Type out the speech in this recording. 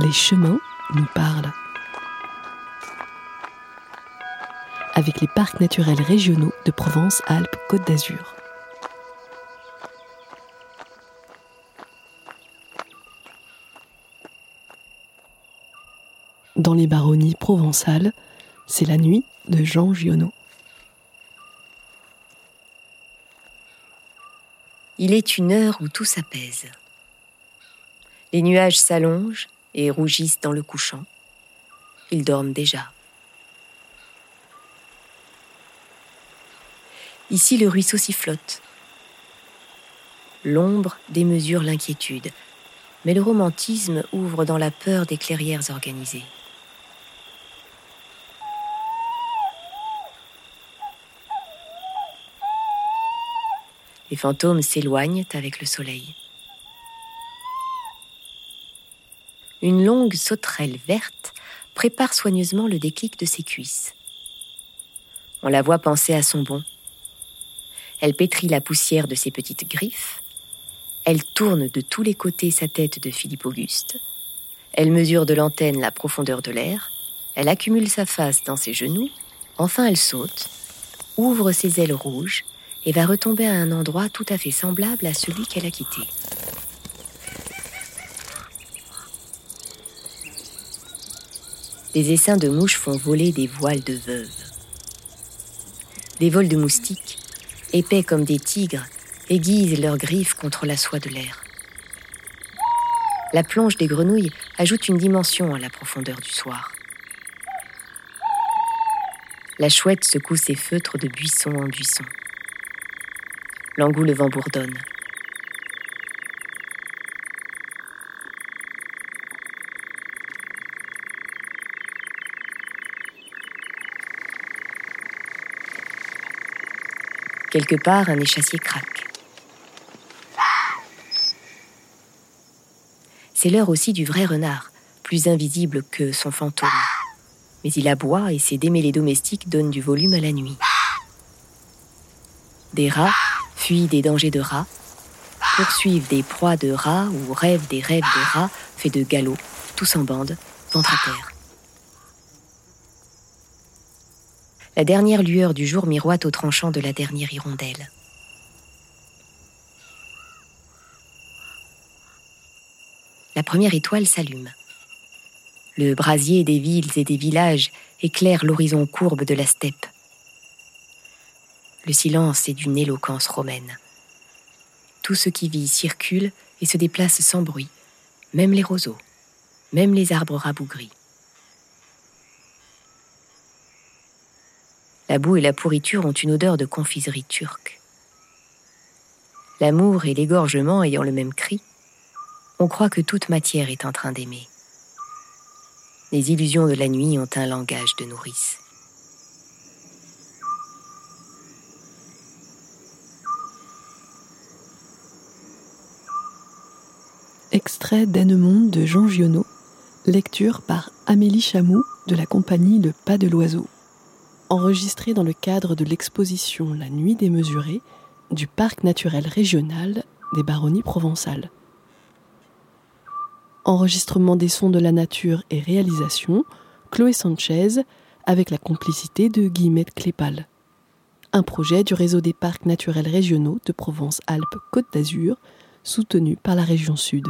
les chemins nous parlent. Avec les parcs naturels régionaux de Provence-Alpes-Côte d'Azur. Dans les baronnies provençales, c'est la nuit de Jean Giono. Il est une heure où tout s'apaise. Les nuages s'allongent et rougissent dans le couchant. Ils dorment déjà. Ici, le ruisseau s'y flotte. L'ombre démesure l'inquiétude, mais le romantisme ouvre dans la peur des clairières organisées. Les fantômes s'éloignent avec le soleil. Une longue sauterelle verte prépare soigneusement le déclic de ses cuisses. On la voit penser à son bon. Elle pétrit la poussière de ses petites griffes. Elle tourne de tous les côtés sa tête de Philippe Auguste. Elle mesure de l'antenne la profondeur de l'air. Elle accumule sa face dans ses genoux. Enfin, elle saute, ouvre ses ailes rouges et va retomber à un endroit tout à fait semblable à celui qu'elle a quitté. Des essaims de mouches font voler des voiles de veuves. Des vols de moustiques, épais comme des tigres, aiguisent leurs griffes contre la soie de l'air. La plonge des grenouilles ajoute une dimension à la profondeur du soir. La chouette secoue ses feutres de buisson en buisson. L'angoulevent bourdonne. Quelque part, un échassier craque. C'est l'heure aussi du vrai renard, plus invisible que son fantôme. Mais il aboie et ses démêlés domestiques donnent du volume à la nuit. Des rats fuient des dangers de rats, poursuivent des proies de rats ou rêvent des rêves de rats faits de galop, tous en bande, ventre à terre. La dernière lueur du jour miroite au tranchant de la dernière hirondelle. La première étoile s'allume. Le brasier des villes et des villages éclaire l'horizon courbe de la steppe. Le silence est d'une éloquence romaine. Tout ce qui vit circule et se déplace sans bruit, même les roseaux, même les arbres rabougris. La boue et la pourriture ont une odeur de confiserie turque. L'amour et l'égorgement ayant le même cri, on croit que toute matière est en train d'aimer. Les illusions de la nuit ont un langage de nourrice. Extrait d'Annemonde de Jean Giono, lecture par Amélie Chamou de la compagnie Le Pas de l'Oiseau enregistré dans le cadre de l'exposition La Nuit démesurée du Parc naturel régional des Baronnies provençales. Enregistrement des sons de la nature et réalisation, Chloé Sanchez, avec la complicité de Guillemette Clépal. Un projet du réseau des parcs naturels régionaux de Provence-Alpes-Côte d'Azur, soutenu par la région Sud.